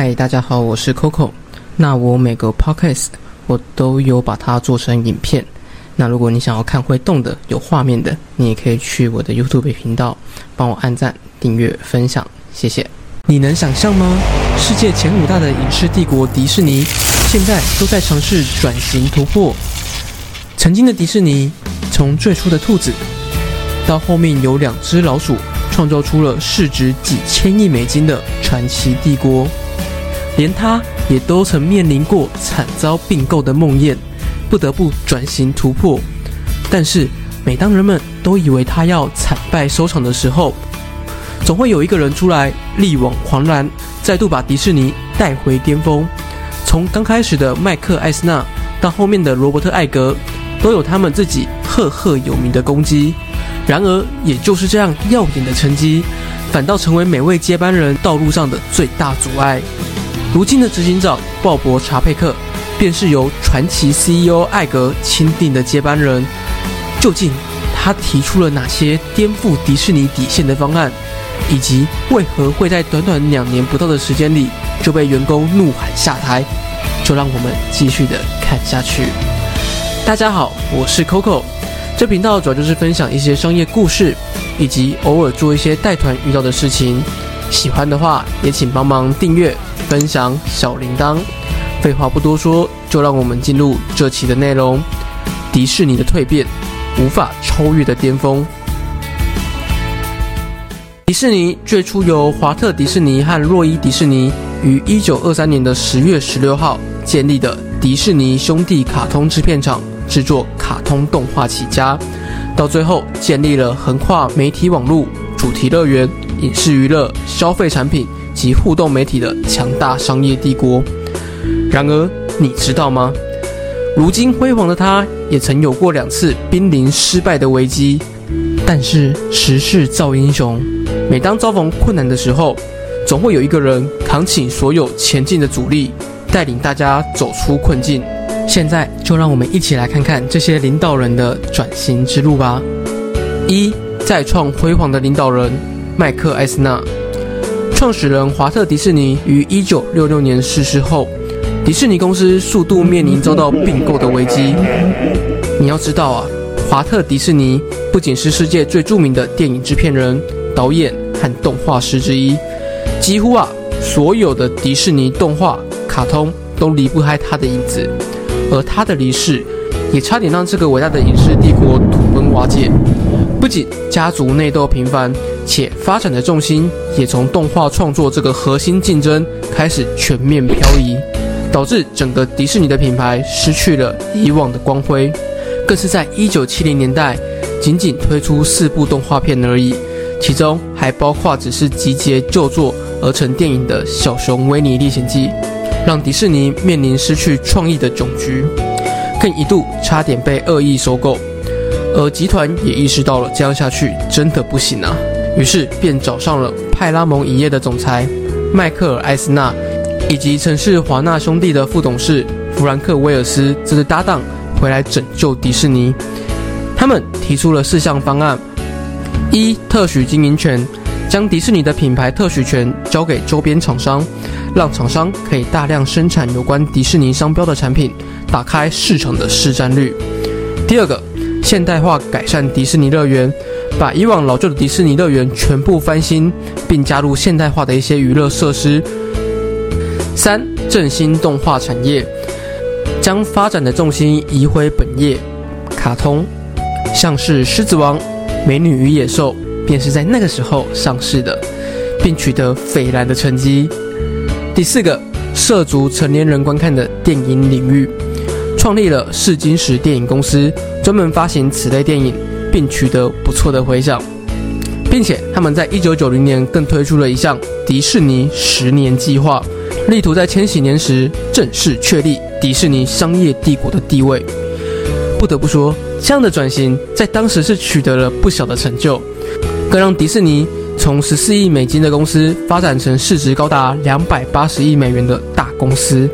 嗨，大家好，我是 Coco。那我每个 podcast 我都有把它做成影片。那如果你想要看会动的、有画面的，你也可以去我的 YouTube 频道帮我按赞、订阅、分享，谢谢。你能想象吗？世界前五大的影视帝国迪士尼，现在都在尝试转型突破。曾经的迪士尼，从最初的兔子，到后面有两只老鼠，创造出了市值几千亿美金的传奇帝国。连他也都曾面临过惨遭并购的梦魇，不得不转型突破。但是，每当人们都以为他要惨败收场的时候，总会有一个人出来力挽狂澜，再度把迪士尼带回巅峰。从刚开始的麦克艾斯纳，到后面的罗伯特艾格，都有他们自己赫赫有名的功绩。然而，也就是这样耀眼的成绩，反倒成为每位接班人道路上的最大阻碍。如今的执行长鲍勃·查佩克，便是由传奇 CEO 艾格钦定的接班人。究竟他提出了哪些颠覆迪士尼底线的方案，以及为何会在短短两年不到的时间里就被员工怒喊下台？就让我们继续的看下去。大家好，我是 Coco，这频道主要就是分享一些商业故事，以及偶尔做一些带团遇到的事情。喜欢的话，也请帮忙订阅。分享小铃铛。废话不多说，就让我们进入这期的内容。迪士尼的蜕变，无法超越的巅峰。迪士尼最初由华特迪士尼和洛伊迪士尼于一九二三年的十月十六号建立的迪士尼兄弟卡通制片厂，制作卡通动画起家，到最后建立了横跨媒体网络、主题乐园、影视娱乐、消费产品。及互动媒体的强大商业帝国。然而，你知道吗？如今辉煌的他，也曾有过两次濒临失败的危机。但是时势造英雄，每当遭逢困难的时候，总会有一个人扛起所有前进的阻力，带领大家走出困境。现在就让我们一起来看看这些领导人的转型之路吧。一再创辉煌的领导人麦克艾斯纳。创始人华特迪士尼于一九六六年逝世后，迪士尼公司数度面临遭到并购的危机。你要知道啊，华特迪士尼不仅是世界最著名的电影制片人、导演和动画师之一，几乎啊所有的迪士尼动画、卡通都离不开他的影子。而他的离世，也差点让这个伟大的影视帝国土崩瓦解。不仅家族内斗频繁。且发展的重心也从动画创作这个核心竞争开始全面漂移，导致整个迪士尼的品牌失去了以往的光辉，更是在一九七零年代仅仅推出四部动画片而已，其中还包括只是集结旧作而成电影的《小熊维尼历险记》，让迪士尼面临失去创意的窘局，更一度差点被恶意收购，而集团也意识到了这样下去真的不行啊。于是便找上了派拉蒙影业的总裁迈克尔·艾斯纳，以及曾是华纳兄弟的副董事弗兰克·威尔斯这对搭档回来拯救迪士尼。他们提出了四项方案：一、特许经营权，将迪士尼的品牌特许权交给周边厂商，让厂商可以大量生产有关迪士尼商标的产品，打开市场的市占率；第二个，现代化改善迪士尼乐园。把以往老旧的迪士尼乐园全部翻新，并加入现代化的一些娱乐设施。三、振兴动画产业，将发展的重心移回本业，卡通，像是《狮子王》《美女与野兽》，便是在那个时候上市的，并取得斐然的成绩。第四个，涉足成年人观看的电影领域，创立了试金石电影公司，专门发行此类电影。并取得不错的回响，并且他们在一九九零年更推出了一项迪士尼十年计划，力图在千禧年时正式确立迪士尼商业帝国的地位。不得不说，这样的转型在当时是取得了不小的成就，更让迪士尼从十四亿美金的公司发展成市值高达两百八十亿美元的大公司。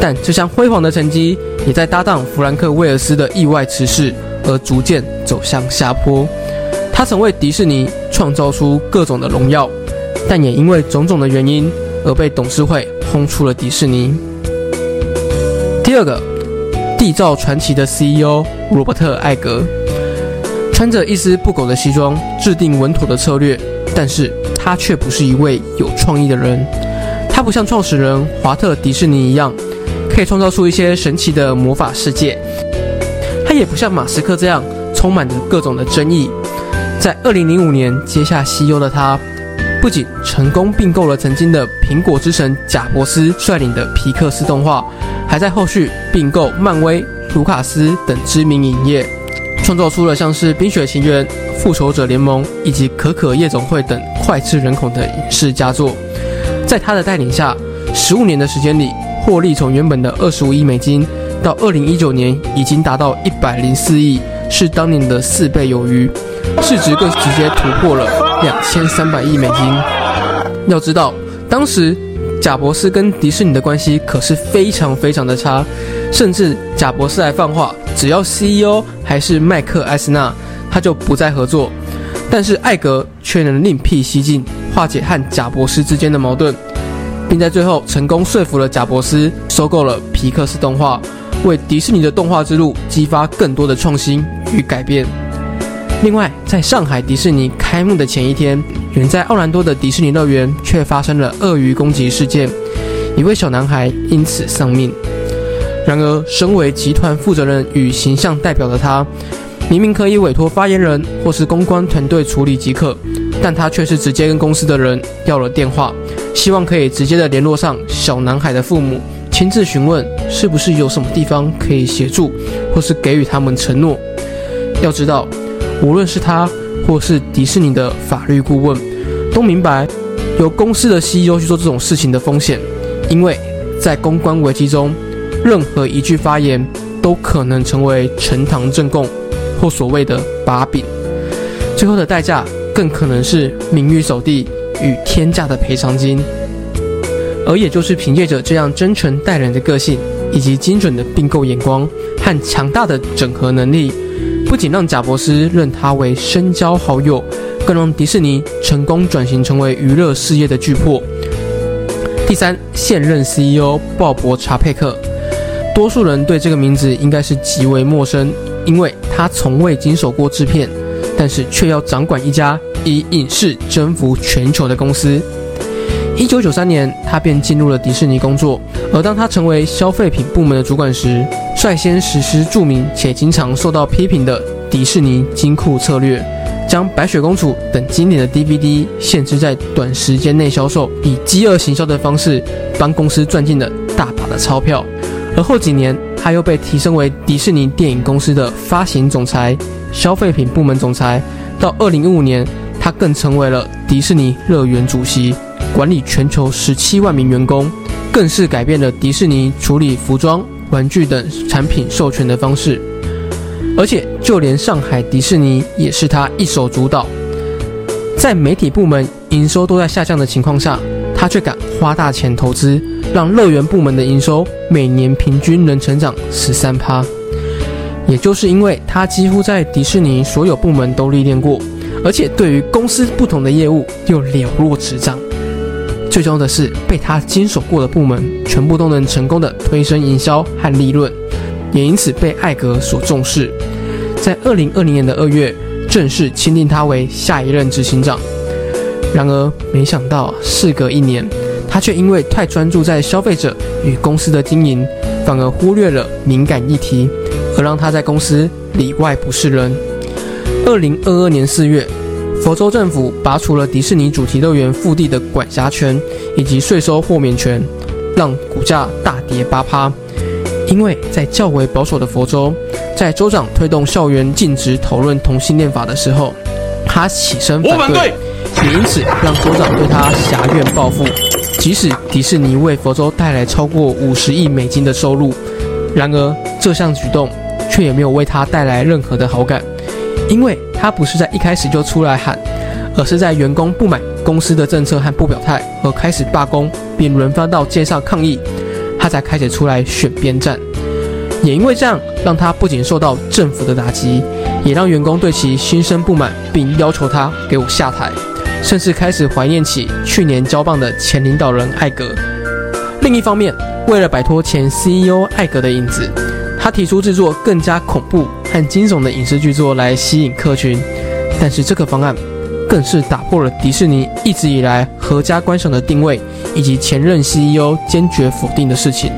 但这项辉煌的成绩，也在搭档弗兰克·威尔斯的意外辞世。而逐渐走向下坡。他曾为迪士尼创造出各种的荣耀，但也因为种种的原因，而被董事会轰出了迪士尼。第二个，缔造传奇的 CEO 罗伯特·艾格，穿着一丝不苟的西装，制定稳妥的策略，但是他却不是一位有创意的人。他不像创始人华特·迪士尼一样，可以创造出一些神奇的魔法世界。他也不像马斯克这样，充满着各种的争议。在2005年接下 CEO 的他。不仅成功并购了曾经的苹果之神贾伯斯率领的皮克斯动画，还在后续并购漫威、卢卡斯等知名影业，创造出了像是《冰雪奇缘》《复仇者联盟》以及《可可夜总会》等脍炙人口的影视佳作。在他的带领下，十五年的时间里，获利从原本的二十五亿美金，到二零一九年已经达到一百零四亿，是当年的四倍有余。市值更直接突破了两千三百亿美金。要知道，当时贾伯斯跟迪士尼的关系可是非常非常的差，甚至贾伯斯还放话，只要 CEO 还是麦克埃斯纳，他就不再合作。但是艾格却能另辟蹊径，化解和贾伯斯之间的矛盾，并在最后成功说服了贾伯斯收购了皮克斯动画，为迪士尼的动画之路激发更多的创新与改变。另外，在上海迪士尼开幕的前一天，远在奥兰多的迪士尼乐园却发生了鳄鱼攻击事件，一位小男孩因此丧命。然而，身为集团负责人与形象代表的他，明明可以委托发言人或是公关团队处理即可，但他却是直接跟公司的人要了电话，希望可以直接的联络上小男孩的父母，亲自询问是不是有什么地方可以协助，或是给予他们承诺。要知道。无论是他，或是迪士尼的法律顾问，都明白由公司的 CEO 去做这种事情的风险，因为在公关危机中，任何一句发言都可能成为呈堂证供，或所谓的把柄，最后的代价更可能是名誉扫地与天价的赔偿金。而也就是凭借着这样真诚待人的个性，以及精准的并购眼光和强大的整合能力。不仅让贾伯斯认他为深交好友，更让迪士尼成功转型成为娱乐事业的巨擘。第三，现任 CEO 鲍勃查佩克，多数人对这个名字应该是极为陌生，因为他从未经手过制片，但是却要掌管一家以影视征服全球的公司。一九九三年，他便进入了迪士尼工作，而当他成为消费品部门的主管时，率先实施著名且经常受到批评的迪士尼金库策略，将白雪公主等经典的 DVD 限制在短时间内销售，以饥饿行销的方式帮公司赚进了大把的钞票。而后几年，他又被提升为迪士尼电影公司的发行总裁、消费品部门总裁。到二零一五年，更成为了迪士尼乐园主席，管理全球十七万名员工，更是改变了迪士尼处理服装。玩具等产品授权的方式，而且就连上海迪士尼也是他一手主导。在媒体部门营收都在下降的情况下，他却敢花大钱投资，让乐园部门的营收每年平均能成长十三趴。也就是因为他几乎在迪士尼所有部门都历练过，而且对于公司不同的业务又了若指掌。最重要的是，被他经手过的部门全部都能成功的推升营销和利润，也因此被艾格所重视。在二零二零年的二月，正式钦定他为下一任执行长。然而，没想到事隔一年，他却因为太专注在消费者与公司的经营，反而忽略了敏感议题，而让他在公司里外不是人。二零二二年四月。佛州政府拔除了迪士尼主题乐园腹地的管辖权以及税收豁免权，让股价大跌八趴。因为在较为保守的佛州，在州长推动校园禁止讨论同性恋法的时候，他起身反对，也因此让州长对他狭怨报复。即使迪士尼为佛州带来超过五十亿美金的收入，然而这项举动却也没有为他带来任何的好感。因为他不是在一开始就出来喊，而是在员工不满公司的政策和不表态而开始罢工，并轮番到街上抗议，他才开始出来选边站。也因为这样，让他不仅受到政府的打击，也让员工对其心生不满，并要求他给我下台。甚至开始怀念起去年交棒的前领导人艾格。另一方面，为了摆脱前 CEO 艾格的影子，提出制作更加恐怖和惊悚的影视剧作来吸引客群。但是这个方案更是打破了迪士尼一直以来合家观赏的定位，以及前任 CEO 坚决否定的事情。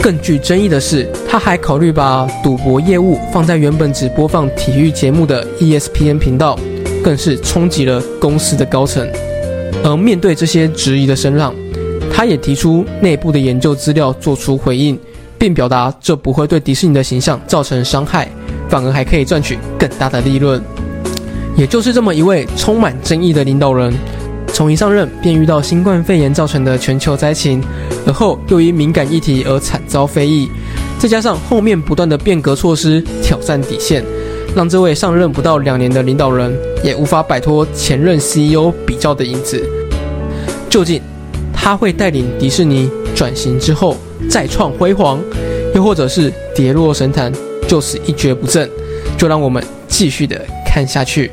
更具争议的是，他还考虑把赌博业务放在原本只播放体育节目的 ESPN 频道，更是冲击了公司的高层。而面对这些质疑的声浪，他也提出内部的研究资料做出回应，并表达这不会对迪士尼的形象造成伤害，反而还可以赚取更大的利润。也就是这么一位充满争议的领导人。从一上任便遇到新冠肺炎造成的全球灾情，而后又因敏感议题而惨遭非议，再加上后面不断的变革措施挑战底线，让这位上任不到两年的领导人也无法摆脱前任 CEO 比较的影子。究竟他会带领迪士尼转型之后再创辉煌，又或者是跌落神坛就此一蹶不振？就让我们继续的看下去。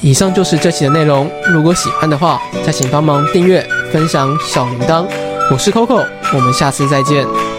以上就是这期的内容。如果喜欢的话，再请帮忙订阅、分享小铃铛。我是 Coco，我们下次再见。